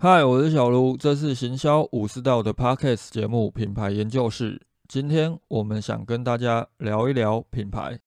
嗨，我是小卢，这是行销武士道的 Podcast 节目《品牌研究室》。今天我们想跟大家聊一聊品牌。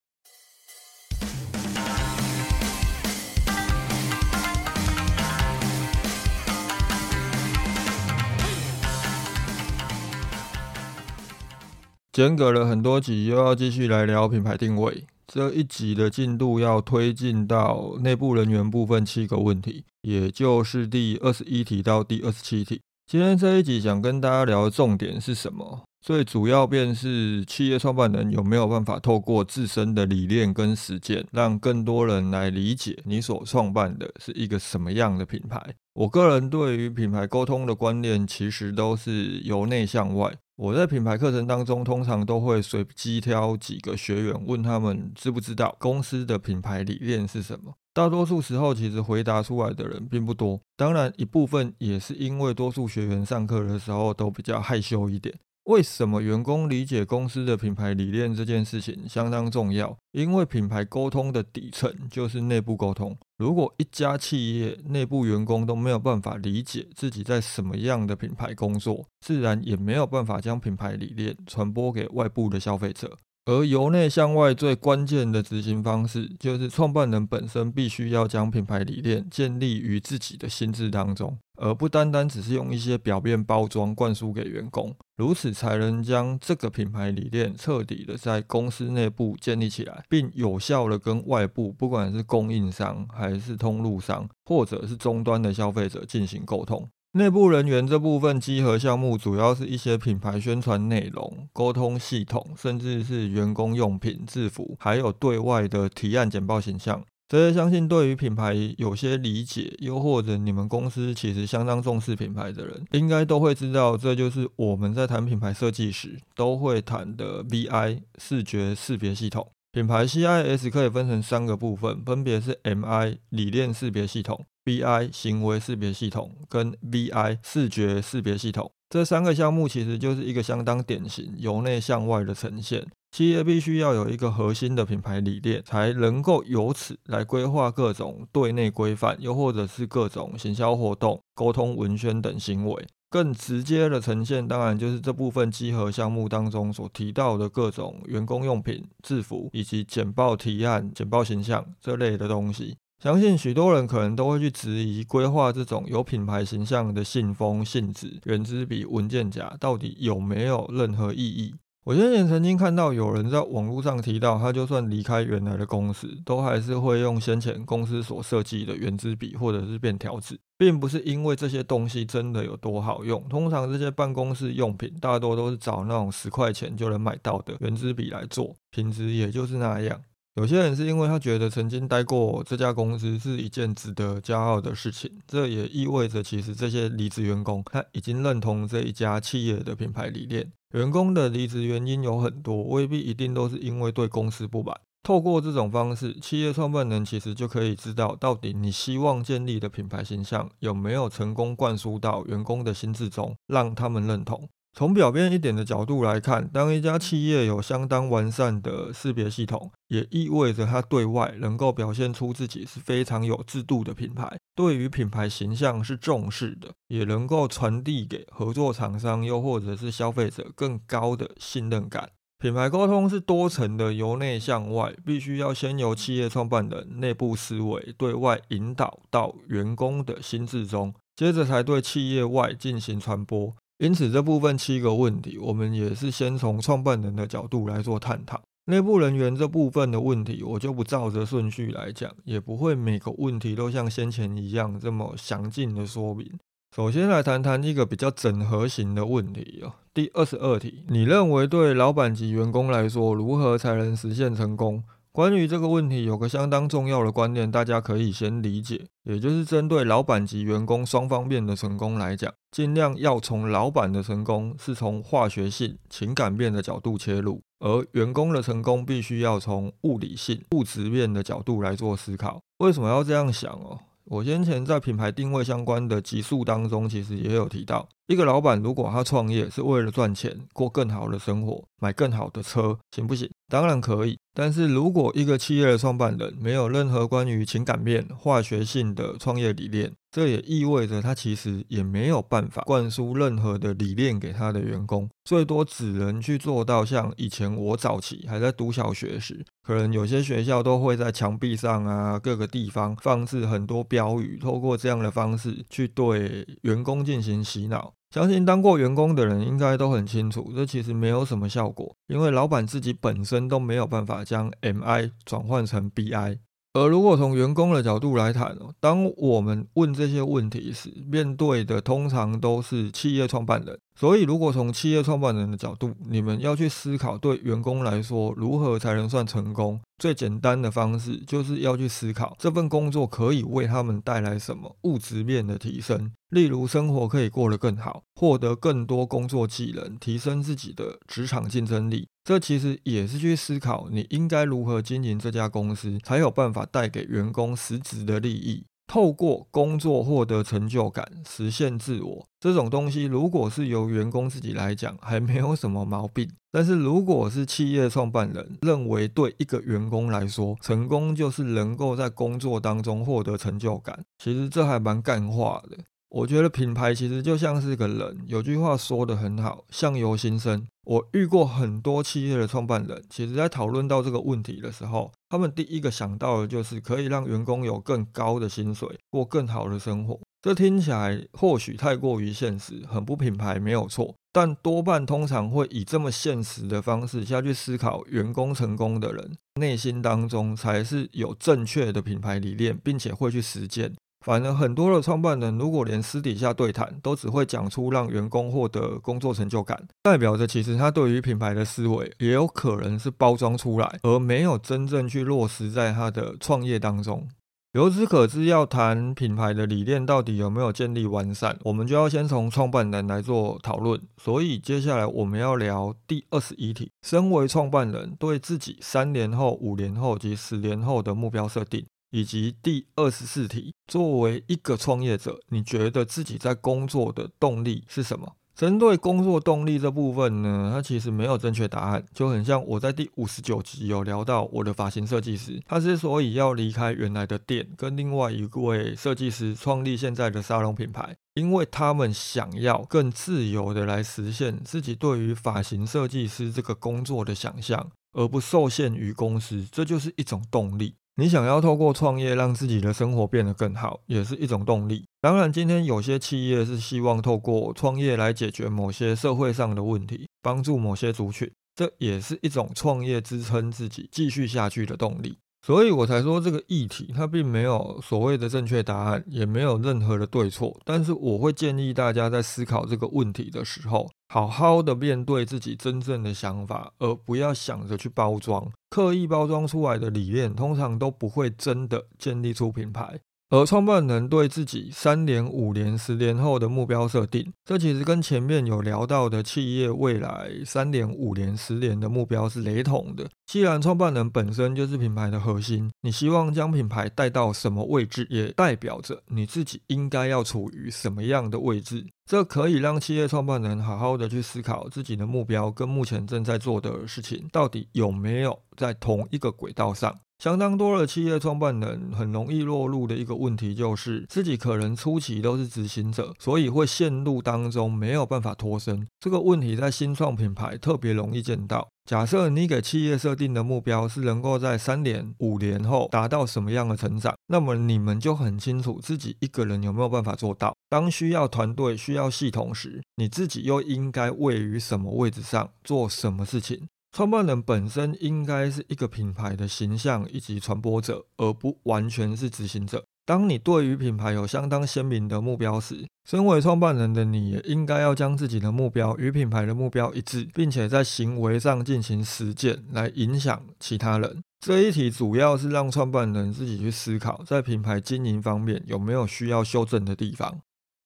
间隔了很多集，又要继续来聊品牌定位。这一集的进度要推进到内部人员部分七个问题，也就是第二十一题到第二十七题。今天这一集想跟大家聊的重点是什么？最主要便是企业创办人有没有办法透过自身的理念跟实践，让更多人来理解你所创办的是一个什么样的品牌。我个人对于品牌沟通的观念，其实都是由内向外。我在品牌课程当中，通常都会随机挑几个学员，问他们知不知道公司的品牌理念是什么。大多数时候，其实回答出来的人并不多。当然，一部分也是因为多数学员上课的时候都比较害羞一点。为什么员工理解公司的品牌理念这件事情相当重要？因为品牌沟通的底层就是内部沟通。如果一家企业内部员工都没有办法理解自己在什么样的品牌工作，自然也没有办法将品牌理念传播给外部的消费者。而由内向外最关键的执行方式，就是创办人本身必须要将品牌理念建立于自己的心智当中，而不单单只是用一些表面包装灌输给员工，如此才能将这个品牌理念彻底的在公司内部建立起来，并有效的跟外部，不管是供应商还是通路商，或者是终端的消费者进行沟通。内部人员这部分集合项目，主要是一些品牌宣传内容、沟通系统，甚至是员工用品、制服，还有对外的提案简报形象。这些相信对于品牌有些理解，又或者你们公司其实相当重视品牌的人，应该都会知道，这就是我们在谈品牌设计时都会谈的 VI 视觉识别系统。品牌 CIS 可以分成三个部分，分别是 MI 理念识别系统。BI 行为识别系统跟 VI 视觉识别系统这三个项目，其实就是一个相当典型由内向外的呈现。企业必须要有一个核心的品牌理念，才能够由此来规划各种对内规范，又或者是各种行销活动、沟通文宣等行为。更直接的呈现，当然就是这部分集合项目当中所提到的各种员工用品、制服以及简报提案、简报形象这类的东西。相信许多人可能都会去质疑，规划这种有品牌形象的信封、信纸、圆珠笔、文件夹，到底有没有任何意义？我先前曾经看到有人在网络上提到，他就算离开原来的公司，都还是会用先前公司所设计的圆珠笔或者是便条纸，并不是因为这些东西真的有多好用。通常这些办公室用品大多都是找那种十块钱就能买到的圆珠笔来做，品质也就是那样。有些人是因为他觉得曾经待过这家公司是一件值得骄傲的事情，这也意味着其实这些离职员工他已经认同这一家企业的品牌理念。员工的离职原因有很多，未必一定都是因为对公司不满。透过这种方式，企业创办人其实就可以知道到底你希望建立的品牌形象有没有成功灌输到员工的心智中，让他们认同。从表面一点的角度来看，当一家企业有相当完善的识别系统，也意味着它对外能够表现出自己是非常有制度的品牌，对于品牌形象是重视的，也能够传递给合作厂商又或者是消费者更高的信任感。品牌沟通是多层的，由内向外，必须要先由企业创办人内部思维对外引导到员工的心智中，接着才对企业外进行传播。因此，这部分七个问题，我们也是先从创办人的角度来做探讨。内部人员这部分的问题，我就不照着顺序来讲，也不会每个问题都像先前一样这么详尽的说明。首先来谈谈一个比较整合型的问题哦。第二十二题，你认为对老板级员工来说，如何才能实现成功？关于这个问题，有个相当重要的观念，大家可以先理解，也就是针对老板及员工双方面的成功来讲，尽量要从老板的成功是从化学性、情感面的角度切入，而员工的成功必须要从物理性、物质面的角度来做思考。为什么要这样想哦？我先前在品牌定位相关的集数当中，其实也有提到，一个老板如果他创业是为了赚钱，过更好的生活，买更好的车，行不行？当然可以。但是如果一个企业的创办人没有任何关于情感面、化学性的创业理念，这也意味着他其实也没有办法灌输任何的理念给他的员工，最多只能去做到像以前我早期还在读小学时，可能有些学校都会在墙壁上啊各个地方放置很多标语，透过这样的方式去对员工进行洗脑。相信当过员工的人应该都很清楚，这其实没有什么效果，因为老板自己本身都没有办法将 MI 转换成 BI。而如果从员工的角度来谈，当我们问这些问题时，面对的通常都是企业创办人。所以，如果从企业创办人的角度，你们要去思考，对员工来说，如何才能算成功？最简单的方式，就是要去思考这份工作可以为他们带来什么物质面的提升，例如生活可以过得更好，获得更多工作技能，提升自己的职场竞争力。这其实也是去思考，你应该如何经营这家公司，才有办法带给员工实质的利益。透过工作获得成就感，实现自我，这种东西如果是由员工自己来讲，还没有什么毛病。但是如果是企业创办人认为，对一个员工来说，成功就是能够在工作当中获得成就感，其实这还蛮干化的。我觉得品牌其实就像是个人，有句话说的很好，相由心生。我遇过很多企业的创办人，其实在讨论到这个问题的时候，他们第一个想到的就是可以让员工有更高的薪水，过更好的生活。这听起来或许太过于现实，很不品牌，没有错。但多半通常会以这么现实的方式下去思考员工成功的人，内心当中才是有正确的品牌理念，并且会去实践。反而很多的创办人，如果连私底下对谈都只会讲出让员工获得工作成就感，代表着其实他对于品牌的思维也有可能是包装出来，而没有真正去落实在他的创业当中。由此可知，要谈品牌的理念到底有没有建立完善，我们就要先从创办人来做讨论。所以接下来我们要聊第二十一题：身为创办人，对自己三年后、五年后及十年后的目标设定。以及第二十四题，作为一个创业者，你觉得自己在工作的动力是什么？针对工作动力这部分呢，它其实没有正确答案，就很像我在第五十九集有聊到我的发型设计师，他之所以要离开原来的店，跟另外一位设计师创立现在的沙龙品牌，因为他们想要更自由的来实现自己对于发型设计师这个工作的想象，而不受限于公司，这就是一种动力。你想要透过创业让自己的生活变得更好，也是一种动力。当然，今天有些企业是希望透过创业来解决某些社会上的问题，帮助某些族群，这也是一种创业支撑自己继续下去的动力。所以我才说这个议题它并没有所谓的正确答案，也没有任何的对错。但是我会建议大家在思考这个问题的时候，好好的面对自己真正的想法，而不要想着去包装。刻意包装出来的理念，通常都不会真的建立出品牌。而创办人对自己三年、五年、十年后的目标设定，这其实跟前面有聊到的企业未来三年、五年、十年的目标是雷同的。既然创办人本身就是品牌的核心，你希望将品牌带到什么位置，也代表着你自己应该要处于什么样的位置。这可以让企业创办人好好的去思考自己的目标跟目前正在做的事情到底有没有在同一个轨道上。相当多的企业创办人很容易落入的一个问题，就是自己可能初期都是执行者，所以会陷入当中没有办法脱身。这个问题在新创品牌特别容易见到。假设你给企业设定的目标是能够在三年、五年后达到什么样的成长，那么你们就很清楚自己一个人有没有办法做到。当需要团队、需要系统时，你自己又应该位于什么位置上做什么事情？创办人本身应该是一个品牌的形象以及传播者，而不完全是执行者。当你对于品牌有相当鲜明的目标时，身为创办人的你也应该要将自己的目标与品牌的目标一致，并且在行为上进行实践，来影响其他人。这一题主要是让创办人自己去思考，在品牌经营方面有没有需要修正的地方。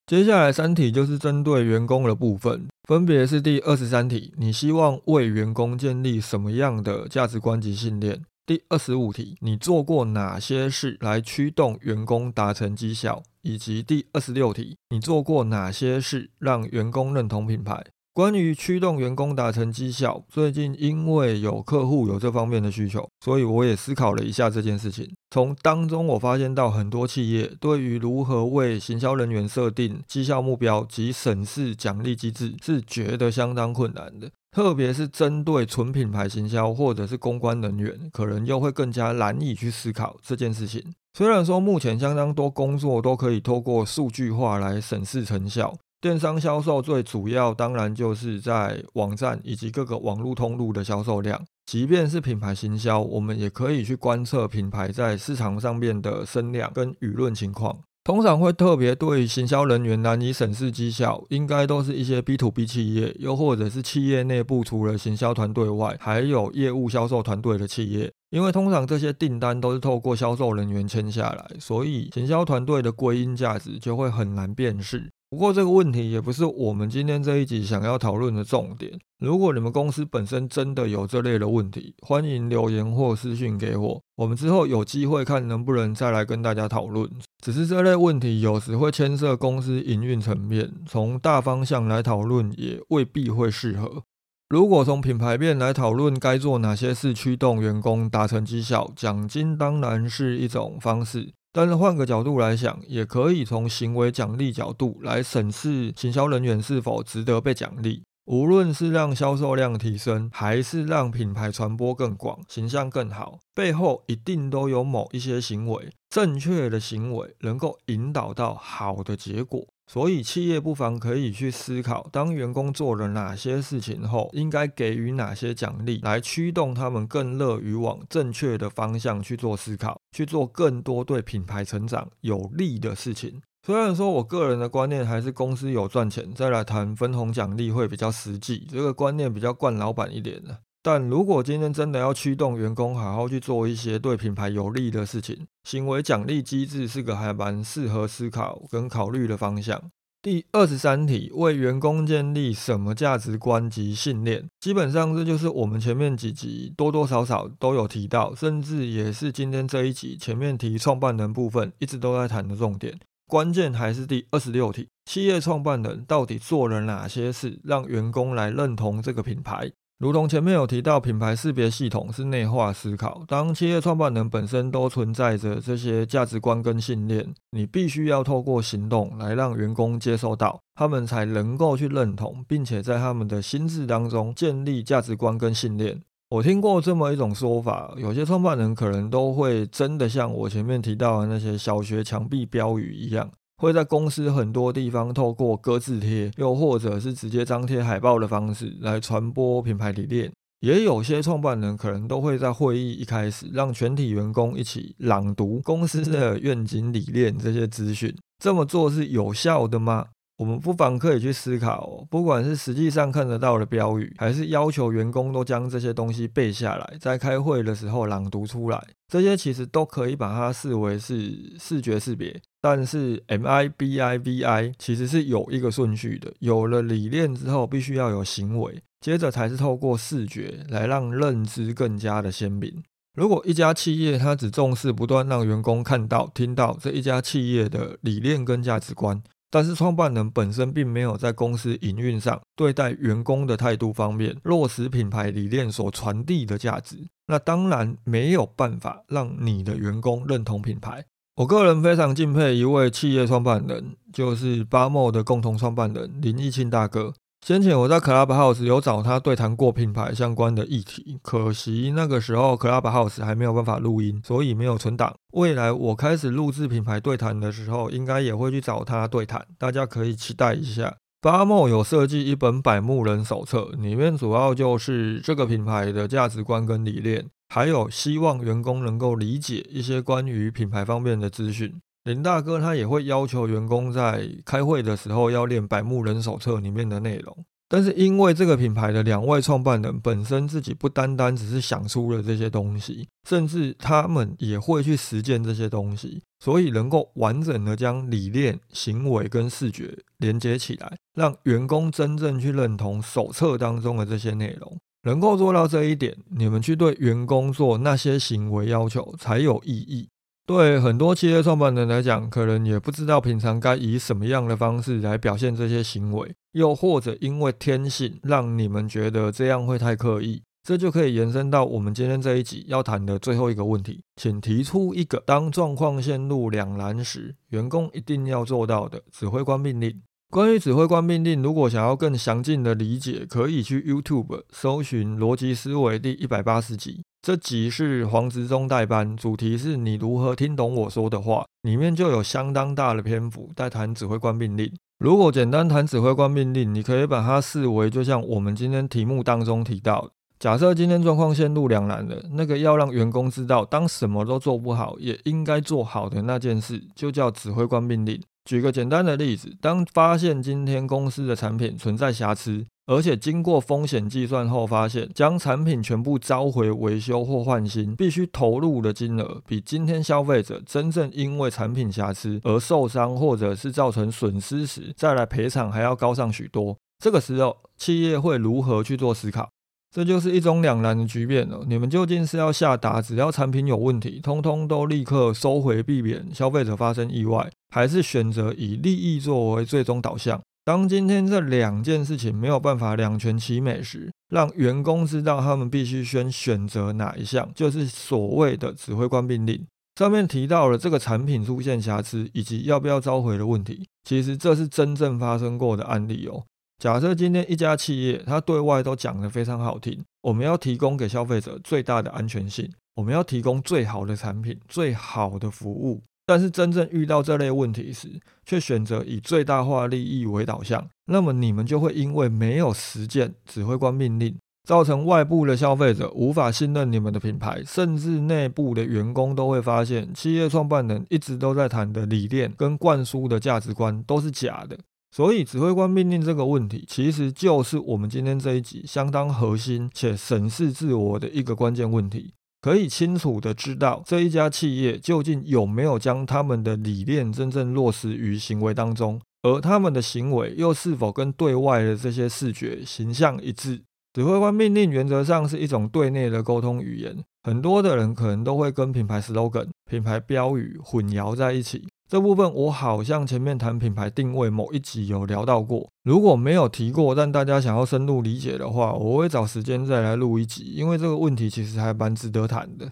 接下来三题就是针对员工的部分，分别是第二十三题，你希望为员工建立什么样的价值观及信念？第二十五题，你做过哪些事来驱动员工达成绩效？以及第二十六题，你做过哪些事让员工认同品牌？关于驱动员工达成绩效，最近因为有客户有这方面的需求，所以我也思考了一下这件事情。从当中我发现到很多企业对于如何为行销人员设定绩效目标及审视奖励机制是觉得相当困难的，特别是针对纯品牌行销或者是公关人员，可能又会更加难以去思考这件事情。虽然说目前相当多工作都可以透过数据化来审视成效。电商销售最主要当然就是在网站以及各个网络通路的销售量。即便是品牌行销，我们也可以去观测品牌在市场上面的声量跟舆论情况。通常会特别对行销人员难以审视绩效，应该都是一些 B to B 企业，又或者是企业内部除了行销团队外，还有业务销售团队的企业。因为通常这些订单都是透过销售人员签下来，所以行销团队的归因价值就会很难辨识。不过这个问题也不是我们今天这一集想要讨论的重点。如果你们公司本身真的有这类的问题，欢迎留言或私讯给我，我们之后有机会看能不能再来跟大家讨论。只是这类问题有时会牵涉公司营运层面，从大方向来讨论也未必会适合。如果从品牌面来讨论该做哪些事驱动员工达成绩效，奖金当然是一种方式。但是换个角度来想，也可以从行为奖励角度来审视行销人员是否值得被奖励。无论是让销售量提升，还是让品牌传播更广、形象更好，背后一定都有某一些行为，正确的行为能够引导到好的结果。所以，企业不妨可以去思考，当员工做了哪些事情后，应该给予哪些奖励，来驱动他们更乐于往正确的方向去做思考，去做更多对品牌成长有利的事情。虽然说我个人的观念还是公司有赚钱，再来谈分红奖励会比较实际，这个观念比较惯老板一点的。但如果今天真的要驱动员工好好去做一些对品牌有利的事情，行为奖励机制是个还蛮适合思考跟考虑的方向。第二十三题，为员工建立什么价值观及信念？基本上这就是我们前面几集多多少少都有提到，甚至也是今天这一集前面提创办人部分一直都在谈的重点。关键还是第二十六题，企业创办人到底做了哪些事，让员工来认同这个品牌？如同前面有提到，品牌识别系统是内化思考。当企业创办人本身都存在着这些价值观跟信念，你必须要透过行动来让员工接受到，他们才能够去认同，并且在他们的心智当中建立价值观跟信念。我听过这么一种说法，有些创办人可能都会真的像我前面提到的那些小学墙壁标语一样。会在公司很多地方透过割字贴，又或者是直接张贴海报的方式来传播品牌理念。也有些创办人可能都会在会议一开始让全体员工一起朗读公司的愿景理念这些资讯。这么做是有效的吗？我们不妨可以去思考，不管是实际上看得到的标语，还是要求员工都将这些东西背下来，在开会的时候朗读出来，这些其实都可以把它视为是视觉识别。但是 M I B I V I 其实是有一个顺序的，有了理念之后，必须要有行为，接着才是透过视觉来让认知更加的鲜明。如果一家企业它只重视不断让员工看到、听到这一家企业的理念跟价值观，但是创办人本身并没有在公司营运上对待员工的态度方面落实品牌理念所传递的价值，那当然没有办法让你的员工认同品牌。我个人非常敬佩一位企业创办人，就是巴莫的共同创办人林义庆大哥。先前我在 Clubhouse 有找他对谈过品牌相关的议题，可惜那个时候 Clubhouse 还没有办法录音，所以没有存档。未来我开始录制品牌对谈的时候，应该也会去找他对谈，大家可以期待一下。巴莫有设计一本百慕人手册，里面主要就是这个品牌的价值观跟理念，还有希望员工能够理解一些关于品牌方面的资讯。林大哥他也会要求员工在开会的时候要练《百慕人手册》里面的内容，但是因为这个品牌的两位创办人本身自己不单单只是想出了这些东西，甚至他们也会去实践这些东西，所以能够完整的将理念、行为跟视觉连接起来，让员工真正去认同手册当中的这些内容。能够做到这一点，你们去对员工做那些行为要求才有意义。对很多企业创办人来讲，可能也不知道平常该以什么样的方式来表现这些行为，又或者因为天性让你们觉得这样会太刻意，这就可以延伸到我们今天这一集要谈的最后一个问题，请提出一个当状况陷入两难时，员工一定要做到的指挥官命令。关于指挥官命令，如果想要更详尽的理解，可以去 YouTube 搜寻《逻辑思维》第一百八十集。这集是黄执中代班，主题是你如何听懂我说的话，里面就有相当大的篇幅在谈指挥官命令。如果简单谈指挥官命令，你可以把它视为就像我们今天题目当中提到，假设今天状况陷入两难了，那个要让员工知道，当什么都做不好，也应该做好的那件事，就叫指挥官命令。举个简单的例子，当发现今天公司的产品存在瑕疵，而且经过风险计算后发现，将产品全部召回维修或换新，必须投入的金额比今天消费者真正因为产品瑕疵而受伤或者是造成损失时，再来赔偿还要高上许多。这个时候，企业会如何去做思考？这就是一种两难的局面了。你们究竟是要下达只要产品有问题，通通都立刻收回，避免消费者发生意外，还是选择以利益作为最终导向？当今天这两件事情没有办法两全其美时，让员工知道他们必须先选择哪一项，就是所谓的指挥官命令。上面提到了这个产品出现瑕疵以及要不要召回的问题，其实这是真正发生过的案例哦。假设今天一家企业，它对外都讲得非常好听，我们要提供给消费者最大的安全性，我们要提供最好的产品、最好的服务，但是真正遇到这类问题时，却选择以最大化利益为导向，那么你们就会因为没有实践指挥官命令，造成外部的消费者无法信任你们的品牌，甚至内部的员工都会发现，企业创办人一直都在谈的理念跟灌输的价值观都是假的。所以，指挥官命令这个问题，其实就是我们今天这一集相当核心且审视自我的一个关键问题。可以清楚的知道，这一家企业究竟有没有将他们的理念真正落实于行为当中，而他们的行为又是否跟对外的这些视觉形象一致？指挥官命令原则上是一种对内的沟通语言，很多的人可能都会跟品牌 slogan、品牌标语混淆在一起。这部分我好像前面谈品牌定位某一集有聊到过，如果没有提过，但大家想要深入理解的话，我会找时间再来录一集，因为这个问题其实还蛮值得谈的。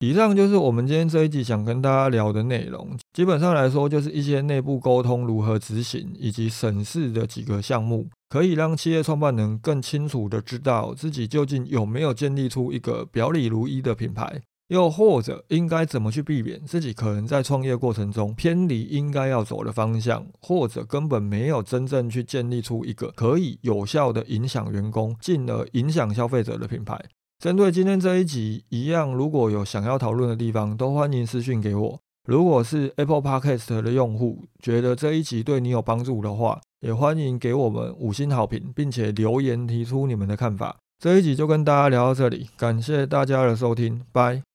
以上就是我们今天这一集想跟大家聊的内容，基本上来说就是一些内部沟通如何执行以及审视的几个项目，可以让企业创办人更清楚的知道自己究竟有没有建立出一个表里如一的品牌。又或者应该怎么去避免自己可能在创业过程中偏离应该要走的方向，或者根本没有真正去建立出一个可以有效的影响员工，进而影响消费者的品牌。针对今天这一集一样，如果有想要讨论的地方，都欢迎私讯给我。如果是 Apple Podcast 的用户，觉得这一集对你有帮助的话，也欢迎给我们五星好评，并且留言提出你们的看法。这一集就跟大家聊到这里，感谢大家的收听，拜。